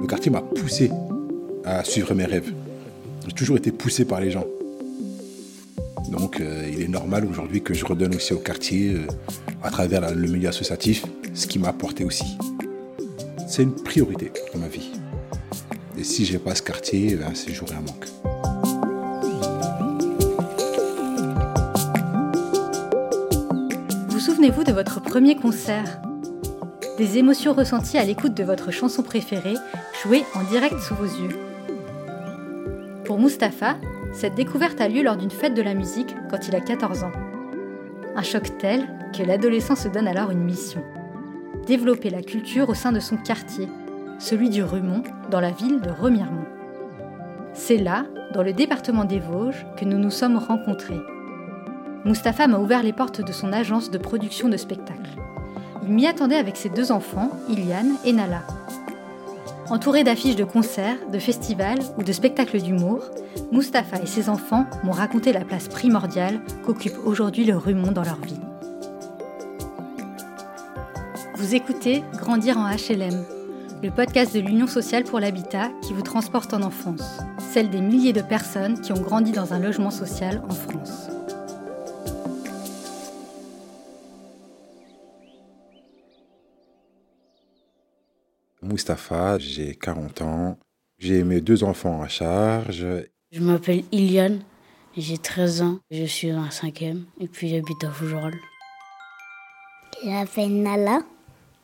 Le quartier m'a poussé à suivre mes rêves. J'ai toujours été poussé par les gens. Donc euh, il est normal aujourd'hui que je redonne aussi au quartier, euh, à travers le milieu associatif, ce qui m'a apporté aussi. C'est une priorité dans ma vie. Et si je n'ai pas ce quartier, ben, c'est j'aurai un manque. Souvenez-vous de votre premier concert Des émotions ressenties à l'écoute de votre chanson préférée, jouée en direct sous vos yeux. Pour Mustapha, cette découverte a lieu lors d'une fête de la musique quand il a 14 ans. Un choc tel que l'adolescent se donne alors une mission. Développer la culture au sein de son quartier, celui du Rumont, dans la ville de Remiremont. C'est là, dans le département des Vosges, que nous nous sommes rencontrés. Mustapha m'a ouvert les portes de son agence de production de spectacles. Il m'y attendait avec ses deux enfants, Iliane et Nala. Entouré d'affiches de concerts, de festivals ou de spectacles d'humour, Mustapha et ses enfants m'ont raconté la place primordiale qu'occupe aujourd'hui le Rumont dans leur vie. Vous écoutez Grandir en HLM, le podcast de l'Union sociale pour l'habitat qui vous transporte en enfance, celle des milliers de personnes qui ont grandi dans un logement social en France. Mustapha, j'ai 40 ans. J'ai mes deux enfants à charge. Je m'appelle Iliane, j'ai 13 ans, je suis en cinquième et puis j'habite à Fougerolles. Je m'appelle Nala,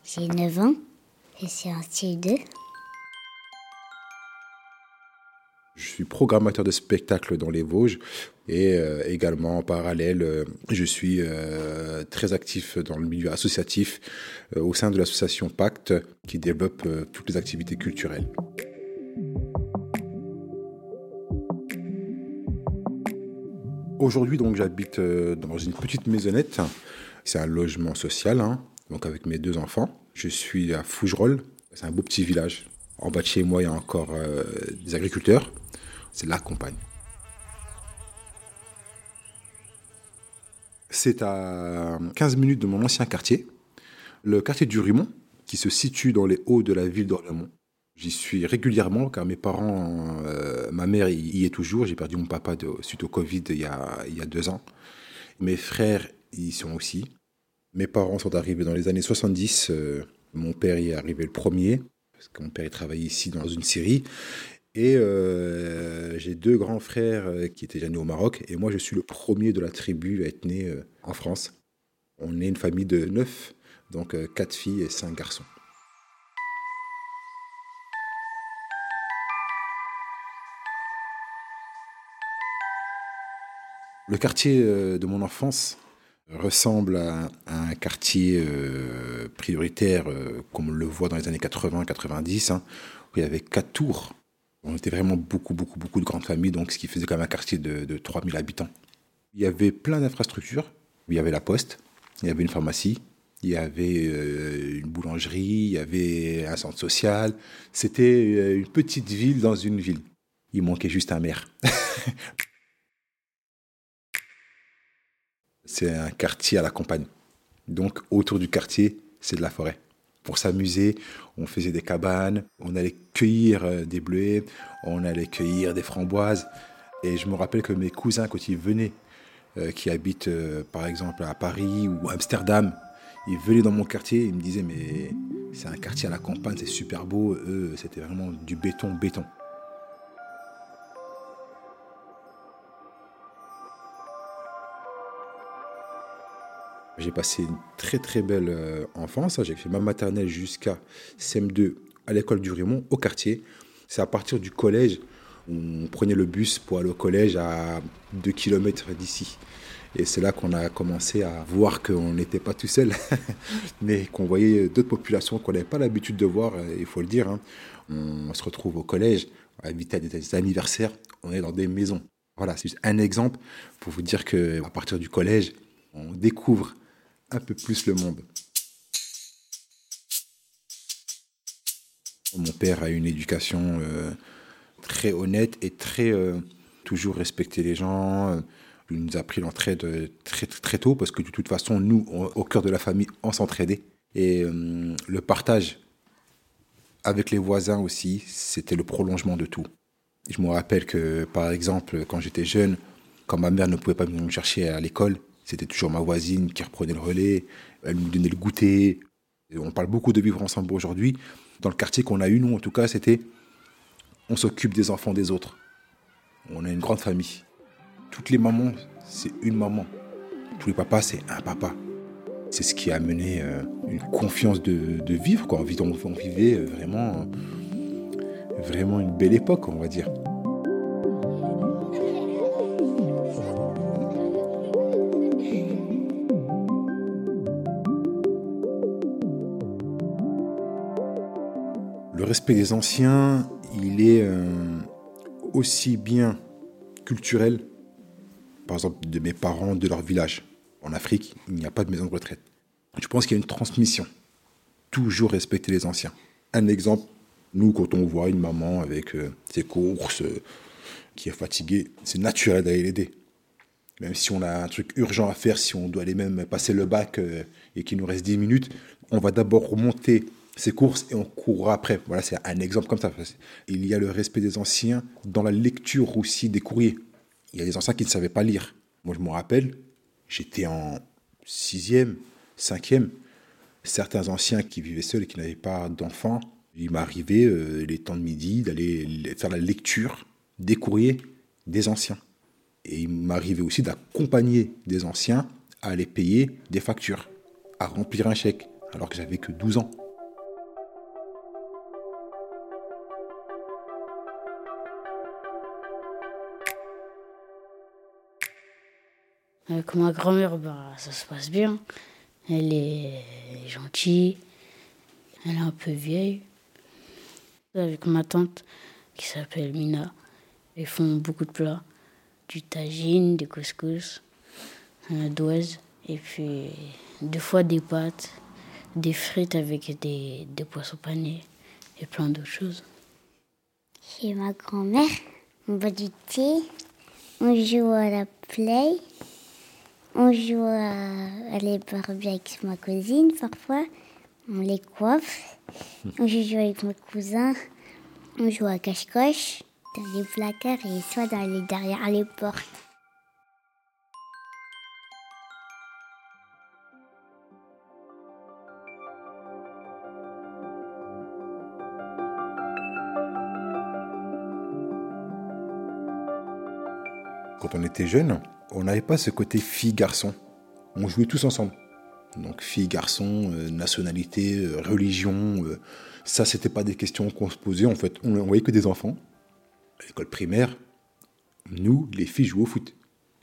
j'ai 9 ans, je suis en CE2. Je suis programmateur de spectacles dans les Vosges et euh, également en parallèle, euh, je suis euh, très actif dans le milieu associatif au sein de l'association Pacte qui développe toutes les activités culturelles. Aujourd'hui, donc, j'habite dans une petite maisonnette. C'est un logement social, hein, donc avec mes deux enfants. Je suis à Fougerolles. C'est un beau petit village. En bas de chez moi, il y a encore des agriculteurs c'est la campagne. C'est à 15 minutes de mon ancien quartier, le quartier du Rumont, qui se situe dans les hauts de la ville d'Orléans. J'y suis régulièrement car mes parents, euh, ma mère y est toujours. J'ai perdu mon papa suite au Covid il y, a, il y, a, deux ans. Mes frères y sont aussi. Mes parents sont arrivés dans les années 70. Euh, mon père y est arrivé le premier, parce que mon père travaillait ici dans une série. Et euh, j'ai deux grands frères euh, qui étaient déjà nés au Maroc. Et moi, je suis le premier de la tribu à être né euh, en France. On est une famille de neuf, donc quatre filles et cinq garçons. Le quartier de mon enfance ressemble à un quartier prioritaire comme on le voit dans les années 80-90, hein, où il y avait quatre tours on était vraiment beaucoup, beaucoup, beaucoup de grandes familles, donc ce qui faisait quand même un quartier de, de 3000 habitants. Il y avait plein d'infrastructures. Il y avait la poste, il y avait une pharmacie, il y avait euh, une boulangerie, il y avait un centre social. C'était euh, une petite ville dans une ville. Il manquait juste un maire. c'est un quartier à la campagne. Donc autour du quartier, c'est de la forêt pour s'amuser. On faisait des cabanes, on allait cueillir euh, des bleuets, on allait cueillir des framboises. Et je me rappelle que mes cousins, quand ils venaient, euh, qui habitent euh, par exemple à Paris ou Amsterdam, ils venaient dans mon quartier, ils me disaient mais c'est un quartier à la campagne, c'est super beau. Eux, c'était vraiment du béton, béton. J'ai passé une très très belle euh, enfance. J'ai fait ma maternelle jusqu'à CM2 à l'école du Raymond, au quartier. C'est à partir du collège, on prenait le bus pour aller au collège à 2 km d'ici. Et c'est là qu'on a commencé à voir qu'on n'était pas tout seul, mais qu'on voyait d'autres populations qu'on n'avait pas l'habitude de voir, euh, il faut le dire. Hein. On se retrouve au collège, à inviter à des anniversaires, on est dans des maisons. Voilà, c'est juste un exemple pour vous dire qu'à partir du collège, on découvre un peu plus le monde. Mon père a une éducation euh, très honnête et très euh, toujours respecter les gens. Il nous a appris l'entraide euh, très, très tôt parce que de toute façon, nous, au cœur de la famille, on s'entraidait. Et le partage avec les voisins aussi, c'était le prolongement de tout. Je me rappelle que, par exemple, quand j'étais jeune, quand ma mère ne pouvait pas me chercher à l'école, c'était toujours ma voisine qui reprenait le relais, elle nous donnait le goûter. on parle beaucoup de vivre ensemble aujourd'hui. Dans le quartier qu'on a eu, nous, en tout cas, c'était on s'occupe des enfants des autres. On a une grande famille. Toutes les mamans, c'est une maman. Tous les papas, c'est un papa. C'est ce qui a amené euh, une confiance de, vivre. Quoi. On, vivait euh, vraiment, vraiment une belle époque, on va dire. Le respect des anciens, il est euh, aussi bien culturel, par exemple de mes parents, de leur village. En Afrique, il n'y a pas de maison de retraite. Je pense qu'il y a une transmission. Toujours respecter les anciens. Un exemple, nous, quand on voit une maman avec euh, ses courses, euh, qui est fatiguée, c'est naturel d'aller l'aider. Même si on a un truc urgent à faire, si on doit aller même passer le bac et qu'il nous reste 10 minutes, on va d'abord remonter ses courses et on courra après. Voilà, c'est un exemple comme ça. Il y a le respect des anciens dans la lecture aussi des courriers. Il y a des anciens qui ne savaient pas lire. Moi, je me rappelle, j'étais en sixième, cinquième. Certains anciens qui vivaient seuls et qui n'avaient pas d'enfants, il m'arrivait euh, les temps de midi d'aller faire la lecture des courriers des anciens. Et il m'arrivait aussi d'accompagner des anciens à aller payer des factures, à remplir un chèque, alors que j'avais que 12 ans. Avec ma grand-mère, bah, ça se passe bien. Elle est gentille, elle est un peu vieille. Avec ma tante, qui s'appelle Mina, ils font beaucoup de plats. Du tagine, du couscous, un douaise, et puis deux fois des pâtes, des frites avec des, des poissons panés et plein d'autres choses. Chez ma grand-mère, on boit du thé, on joue à la play. On joue à, les Barbie avec ma cousine parfois. On les coiffe. On joue avec mes cousins. On joue à cache-coche dans les placards et soit dans les, derrière les portes. Quand on était jeune, on n'avait pas ce côté fille-garçon. On jouait tous ensemble. Donc fille-garçon, euh, nationalité, euh, religion, euh, ça c'était pas des questions qu'on se posait. En fait, on, voyait que des enfants. À l'école primaire, nous, les filles jouaient au foot.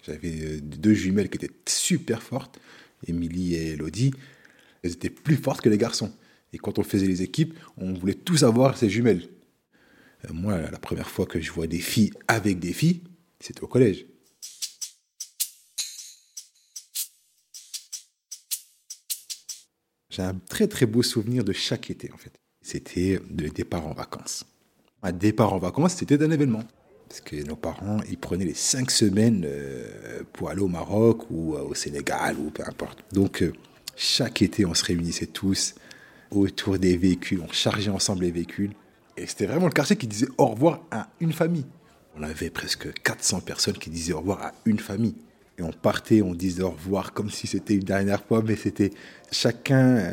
J'avais deux jumelles qui étaient super fortes, Émilie et Elodie. Elles étaient plus fortes que les garçons. Et quand on faisait les équipes, on voulait tous avoir ces jumelles. moi, la première fois que je vois des filles avec des filles, c'était au collège. J'ai un très très beau souvenir de chaque été en fait. C'était le départ en vacances. Un départ en vacances, c'était un événement. Parce que nos parents, ils prenaient les cinq semaines euh, pour aller au Maroc ou euh, au Sénégal ou peu importe. Donc euh, chaque été, on se réunissait tous autour des véhicules, on chargeait ensemble les véhicules. Et c'était vraiment le quartier qui disait au revoir à une famille. On avait presque 400 personnes qui disaient au revoir à une famille. Et on partait, on disait au revoir comme si c'était une dernière fois, mais c'était chacun euh,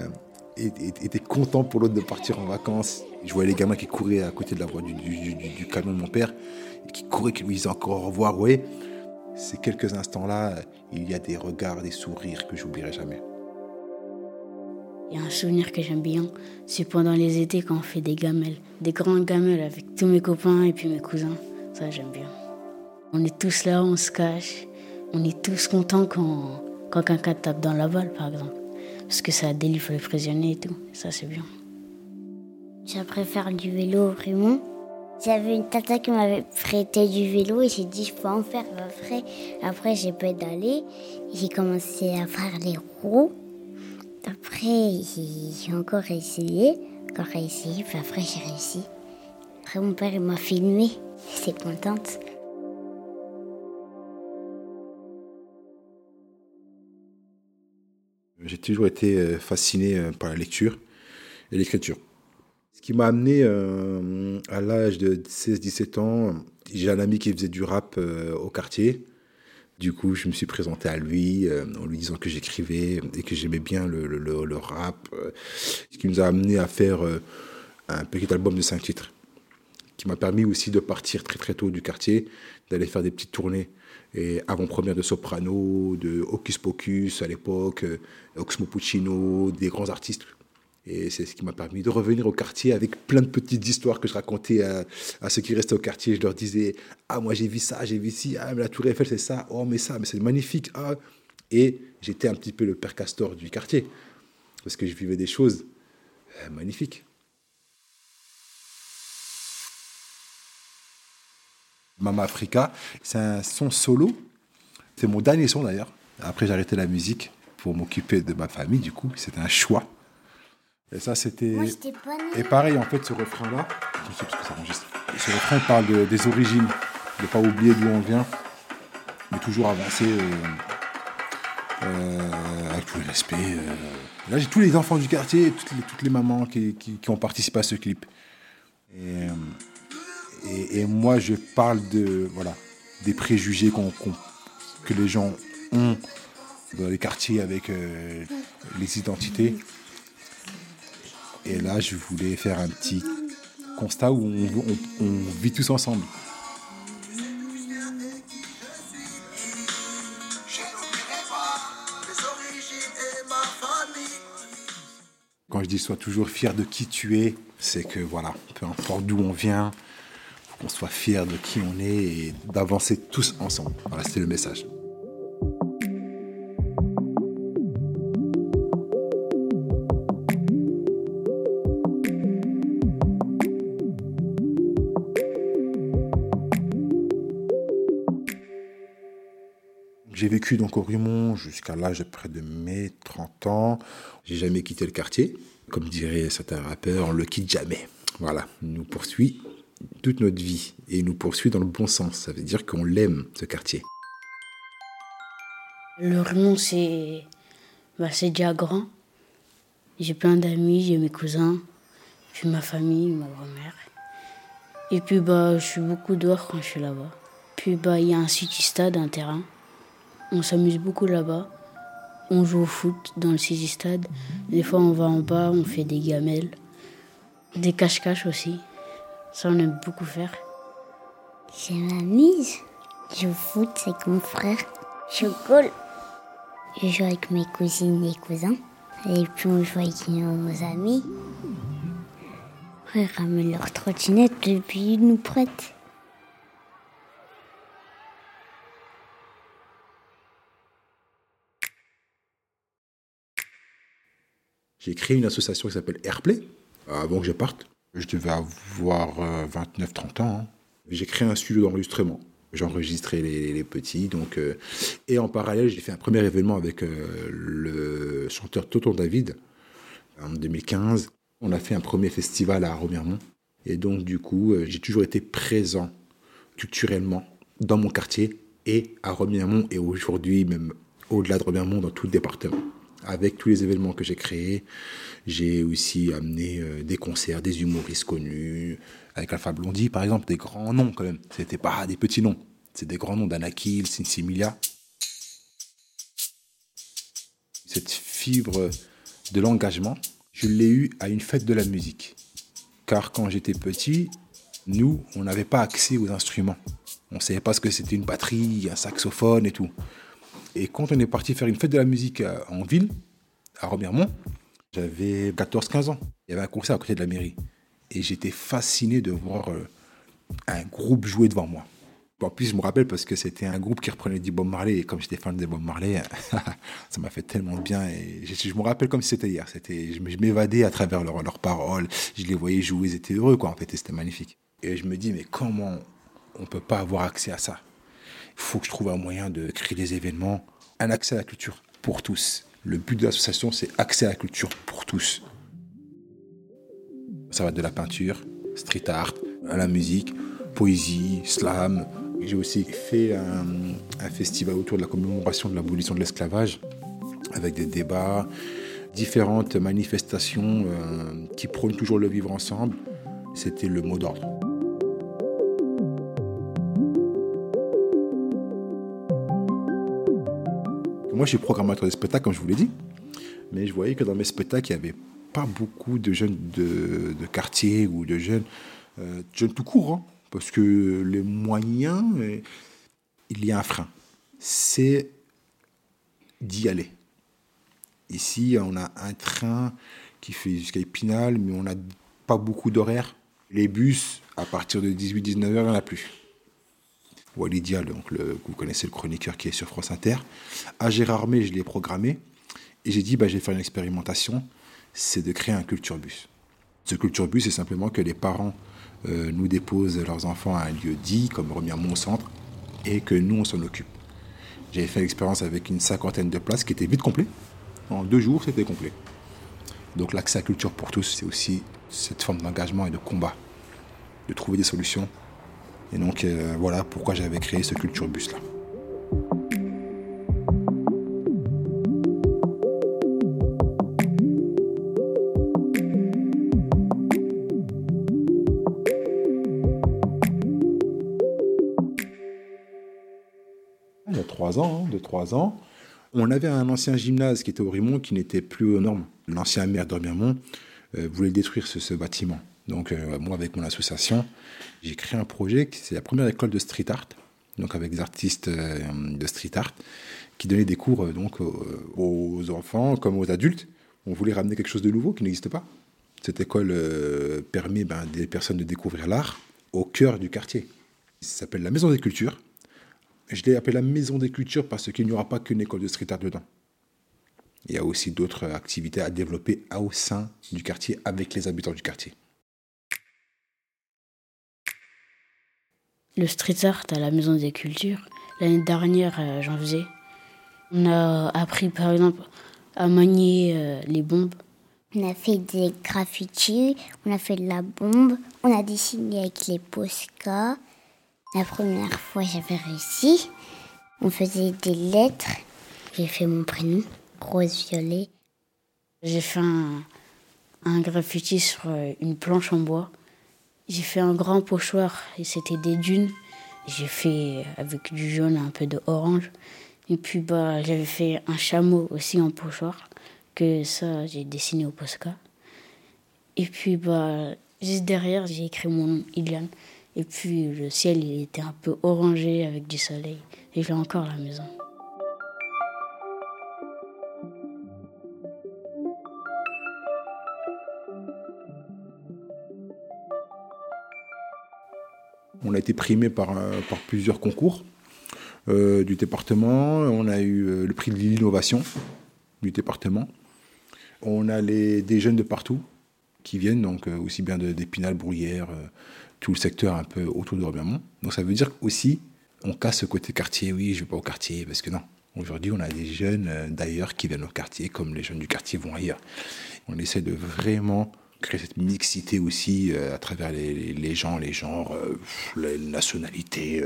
était content pour l'autre de partir en vacances. Je voyais les gamins qui couraient à côté de la voie du, camion de mon père, qui couraient, qui lui disaient encore au revoir. Oui, ces quelques instants-là, il y a des regards, des sourires que j'oublierai jamais. Il y a un souvenir que j'aime bien, c'est pendant les étés quand on fait des gamelles, des grandes gamelles avec tous mes copains et puis mes cousins. Ça, j'aime bien. On est tous là, on se cache on est tous contents quand, quand quelqu'un tape dans la balle, par exemple. Parce que ça délivre les prisonniers et tout. Ça, c'est bien. Je préfère du vélo, vraiment. J'avais une tata qui m'avait prêté du vélo et j'ai dit je peux en faire après. Après j'ai pédalé, j'ai commencé à faire les roues. Après j'ai encore essayé, encore essayé, puis après j'ai réussi. Après mon père m'a filmé, j'étais contente. J'ai toujours été euh, fasciné euh, par la lecture et l'écriture. Ce qui m'a amené euh, à l'âge de 16-17 ans, j'ai un ami qui faisait du rap au quartier. Du coup, je me suis présenté à lui en lui disant que j'écrivais et que j'aimais bien le, le, le, rap. ce qui nous a amené à faire un petit album de 5 titres qui m'a permis aussi de partir très très tôt du quartier, d'aller faire des petites tournées et avant-première de Soprano, de Hocus Pocus à l'époque, euh, Oxmo Puccino, des grands artistes. Et c'est ce qui m'a permis de revenir au quartier avec plein de petites histoires que je racontais à, ceux qui restaient au quartier. Je leur disais Ah, moi j'ai vu ça, j'ai vu ci, ah, mais la Tour Eiffel c'est ça, oh, mais ça, mais c'est magnifique. Ah. Et j'étais un petit peu le père castor du quartier parce que je vivais des choses euh, magnifiques. Mama Africa. C'est un son solo. C'est mon dernier son d'ailleurs. Après, j'ai arrêté la musique pour m'occuper de ma famille, du coup. C'était un choix. Et ça, c'était. Et pareil, en fait, ce refrain-là, ce refrain parle des origines, de ne pas oublier d'où on vient, mais toujours avancer euh, euh, avec tout le respect. Euh. Là, j'ai tous les enfants du quartier, toutes les, toutes les mamans qui, qui, qui, ont participé à ce clip. Et, et, moi, je parle de, voilà, des préjugés que les gens ont dans les quartiers avec euh, les identités. Et là, je voulais faire un petit constat où on, vit tous ensemble. Quand je dis sois toujours fier de qui tu es, c'est que voilà, peu importe d'où on vient, qu'on soit fier de qui on est et d'avancer tous ensemble. Voilà, c'était le message. J'ai vécu donc au Rumont jusqu'à l'âge de près de mes 30 ans. J'ai jamais quitté le quartier. Comme dirait certains rappeurs, on le quitte jamais. Voilà, nous poursuit toute notre vie et nous poursuit dans le bon sens. Ça veut dire qu'on l'aime, ce quartier. Le Raymond, c'est bah, déjà grand. J'ai plein d'amis, j'ai mes cousins, j'ai ma famille, ma grand-mère. Et puis bah, je suis beaucoup dehors quand je suis là-bas. Puis bah, il y a un city stade, un terrain. On s'amuse beaucoup là-bas. On joue au foot dans le city stade. Des fois, on va en bas, on fait des gamelles, des cache-cache aussi. Ça, on aime beaucoup faire. Je m'amuse. Je foot avec mon frère. Je colle. Je joue avec mes cousines et cousins. Et puis on joue avec nos amis. Ils ramènent leur trottinette et puis ils nous prêtent. J'ai créé une association qui s'appelle Airplay avant que je parte. Je devais avoir 29-30 euh, ans. Hein. J'ai créé un studio d'enregistrement. J'enregistrais les, petits. Donc, euh, et en parallèle, j'ai fait un premier événement avec euh, le chanteur Toto David en 2015. On a fait un premier festival à Remiremont. Et donc, du coup, j'ai toujours été présent culturellement dans mon quartier et à Remiremont et aujourd'hui, même au-delà de Remiremont, dans tout le département avec tous les événements que j'ai créés. J'ai aussi amené euh, des concerts, des humoristes connus, avec Alpha Blondie par exemple, des grands noms quand même. C'était pas des petits noms, c'est des grands noms d'Anakil, Sinsimilia. Cette fibre de l'engagement, je l'ai eu à une fête de la musique. Car quand j'étais petit, nous, on n'avait pas accès aux instruments. On ne savait pas ce que c'était une batterie, un saxophone et tout. Et quand on est parti faire une fête de la musique euh, en ville, à Remiremont, j'avais 14-15 ans. Il y avait un concert à côté de la mairie. Et j'étais fasciné de voir euh, un groupe jouer devant moi. En plus, je me rappelle parce que c'était un groupe qui reprenait du Bob Marley. Et comme j'étais fan de Bob Marley, ça m'a fait tellement de bien. Et je, me rappelle comme si c'était hier. C'était, je m'évadais à travers leurs paroles. Je les voyais jouer, ils étaient heureux, quoi. En fait, c'était magnifique. Et je me dis, mais comment on ne peut pas avoir accès à ça? Faut que je trouve un moyen de créer des événements, un accès à la culture pour tous. Le but de l'association, c'est accès à la culture pour tous. Ça va de la peinture, street art, à la musique, poésie, slam. J'ai aussi fait un, festival autour de la commémoration de l'abolition de l'esclavage avec des débats, différentes manifestations euh, qui prônent toujours le vivre ensemble. C'était le mot d'ordre. Moi, je suis programmateur de spectacles, comme je vous l'ai dit, mais je voyais que dans mes spectacles, il n'y avait pas beaucoup de jeunes de, quartier ou de jeunes, euh, jeunes tout court, hein, parce que les moyens, euh, il y a un frein. C'est d'y aller. Ici, on a un train qui fait jusqu'à Épinal, mais on n'a pas beaucoup d'horaires. Les bus, à partir de 18-19 heures, il n'y en a plus. Walidia, donc le, vous connaissez le chroniqueur qui est sur France Inter. À Gérardmer, je l'ai programmé. Et j'ai dit, bah, je vais faire une expérimentation, c'est de créer un culture bus. Ce culture bus, c'est simplement que les parents euh, nous déposent leurs enfants à un lieu dit, comme Remiremont Centre, et que nous, on s'en occupe. J'ai fait l'expérience avec une cinquantaine de places qui étaient vite complet. En deux jours, c'était complet. Donc l'accès à culture pour tous, c'est aussi cette forme d'engagement et de combat, de trouver des solutions. Et donc euh, voilà pourquoi j'avais créé ce culture bus là. ans, hein, de trois ans. On avait un ancien gymnase qui était au Rimont qui n'était plus aux normes. L'ancien maire d'Orbiamont euh, voulait détruire ce, bâtiment. Donc euh, moi, avec mon association, j'ai créé un projet, c'est la première école de street art, donc avec des artistes euh, de street art, qui donnaient des cours donc aux enfants comme aux adultes. On voulait ramener quelque chose de nouveau qui n'existe pas. Cette école permet ben, des personnes de découvrir l'art au cœur du quartier. Ça s'appelle la Maison des Cultures. Je l'ai appelé la maison des cultures parce qu'il n'y aura pas qu'une école de street art dedans. Il y a aussi d'autres activités à développer au sein du quartier avec les habitants du quartier. Le street art à la maison des cultures, l'année dernière, euh, j'en faisais. On a appris par exemple à manier euh, les bombes. On a fait des graffitis, on a fait de la bombe, on a dessiné avec les Posca. La première fois, j'avais réussi. On faisait des lettres. J'ai fait mon prénom, Rose Violet. J'ai fait un, un graffiti sur euh, une planche en bois. J'ai fait un grand pochoir et c'était des dunes. J'ai fait avec du jaune, un peu de orange. Et puis bah, j'avais fait un chameau aussi en pochoir, que ça j'ai dessiné au Posca. Et puis bah, juste derrière, j'ai écrit mon nom, Iliane. Et puis le ciel, il était un peu orangé avec du soleil. Et j'ai encore la maison. On a été primé par, euh, plusieurs concours euh, du département. On a eu euh, le prix de l'innovation du département. On a les, des jeunes de partout qui viennent, donc aussi bien d'Épinal, Bruyères, tout le secteur un peu autour de Robiamont. Donc ça veut dire aussi, on casse ce côté quartier, oui, je ne vais pas au quartier, parce que non. Aujourd'hui, on a des jeunes d'ailleurs qui viennent au quartier, comme les jeunes du quartier vont ailleurs. On essaie de vraiment créer cette mixité aussi euh, à travers les, gens, les genres, euh, les nationalités.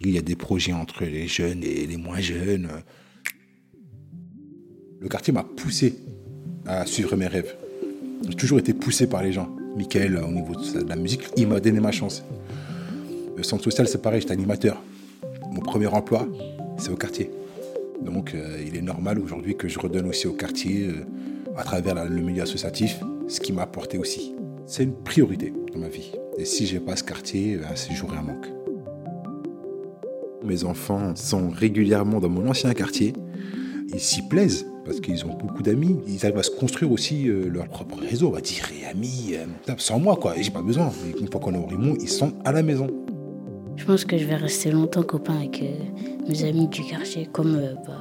il y a des projets entre les jeunes et les moins jeunes. Le quartier m'a poussé à suivre mes rêves. J'ai toujours été poussé par les gens. Michael, au niveau de la musique, il m'a donné ma chance. Le centre social, c'est pareil, j'étais animateur. Mon premier emploi, c'est au quartier. Donc, euh, il est normal aujourd'hui que je redonne aussi au quartier, euh, à travers le milieu associatif, ce qui m'a apporté aussi. C'est une priorité dans ma vie. Et si je n'ai pas ce quartier, ben, c'est j'aurai un manque. Mes enfants sont régulièrement dans mon ancien quartier. Ils s'y plaisent parce qu'ils ont beaucoup d'amis. Ils arrivent à se construire aussi euh, leur propre réseau, on va dire, et amis, euh, sans moi, quoi. J'ai pas besoin. Une fois qu'on est au Rimont, ils sont à la maison. Je pense que je vais rester longtemps copain avec euh, mes amis du quartier, comme bah,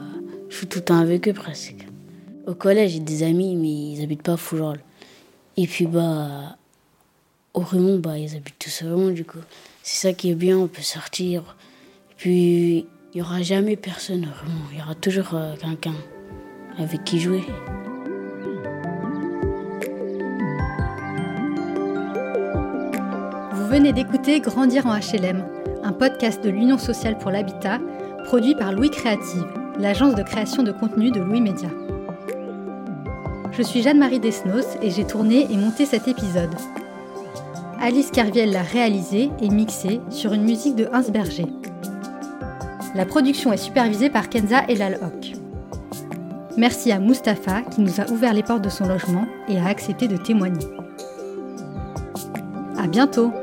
je suis tout le temps avec eux presque. Au collège, j'ai des amis, mais ils habitent pas à Fougerolles. Et puis, bah, au Rimont, bah, ils habitent tout seulement, du coup. C'est ça qui est bien, on peut sortir. Et puis, il n'y aura jamais personne au Rimont, il y aura toujours quelqu'un avec qui jouer. Vous venez d'écouter Grandir en HLM, un podcast de l'Union sociale pour l'habitat, produit par Louis Créative, l'agence de création de contenu de Louis Média. Je suis Jeanne-Marie Desnos et j'ai tourné et monté cet épisode. Alice Carviel l'a réalisé et mixé sur une musique de Hans Berger. La production est supervisée par Kenza Elalhok. Merci à Mustapha qui nous a ouvert les portes de son logement et a accepté de témoigner. À bientôt!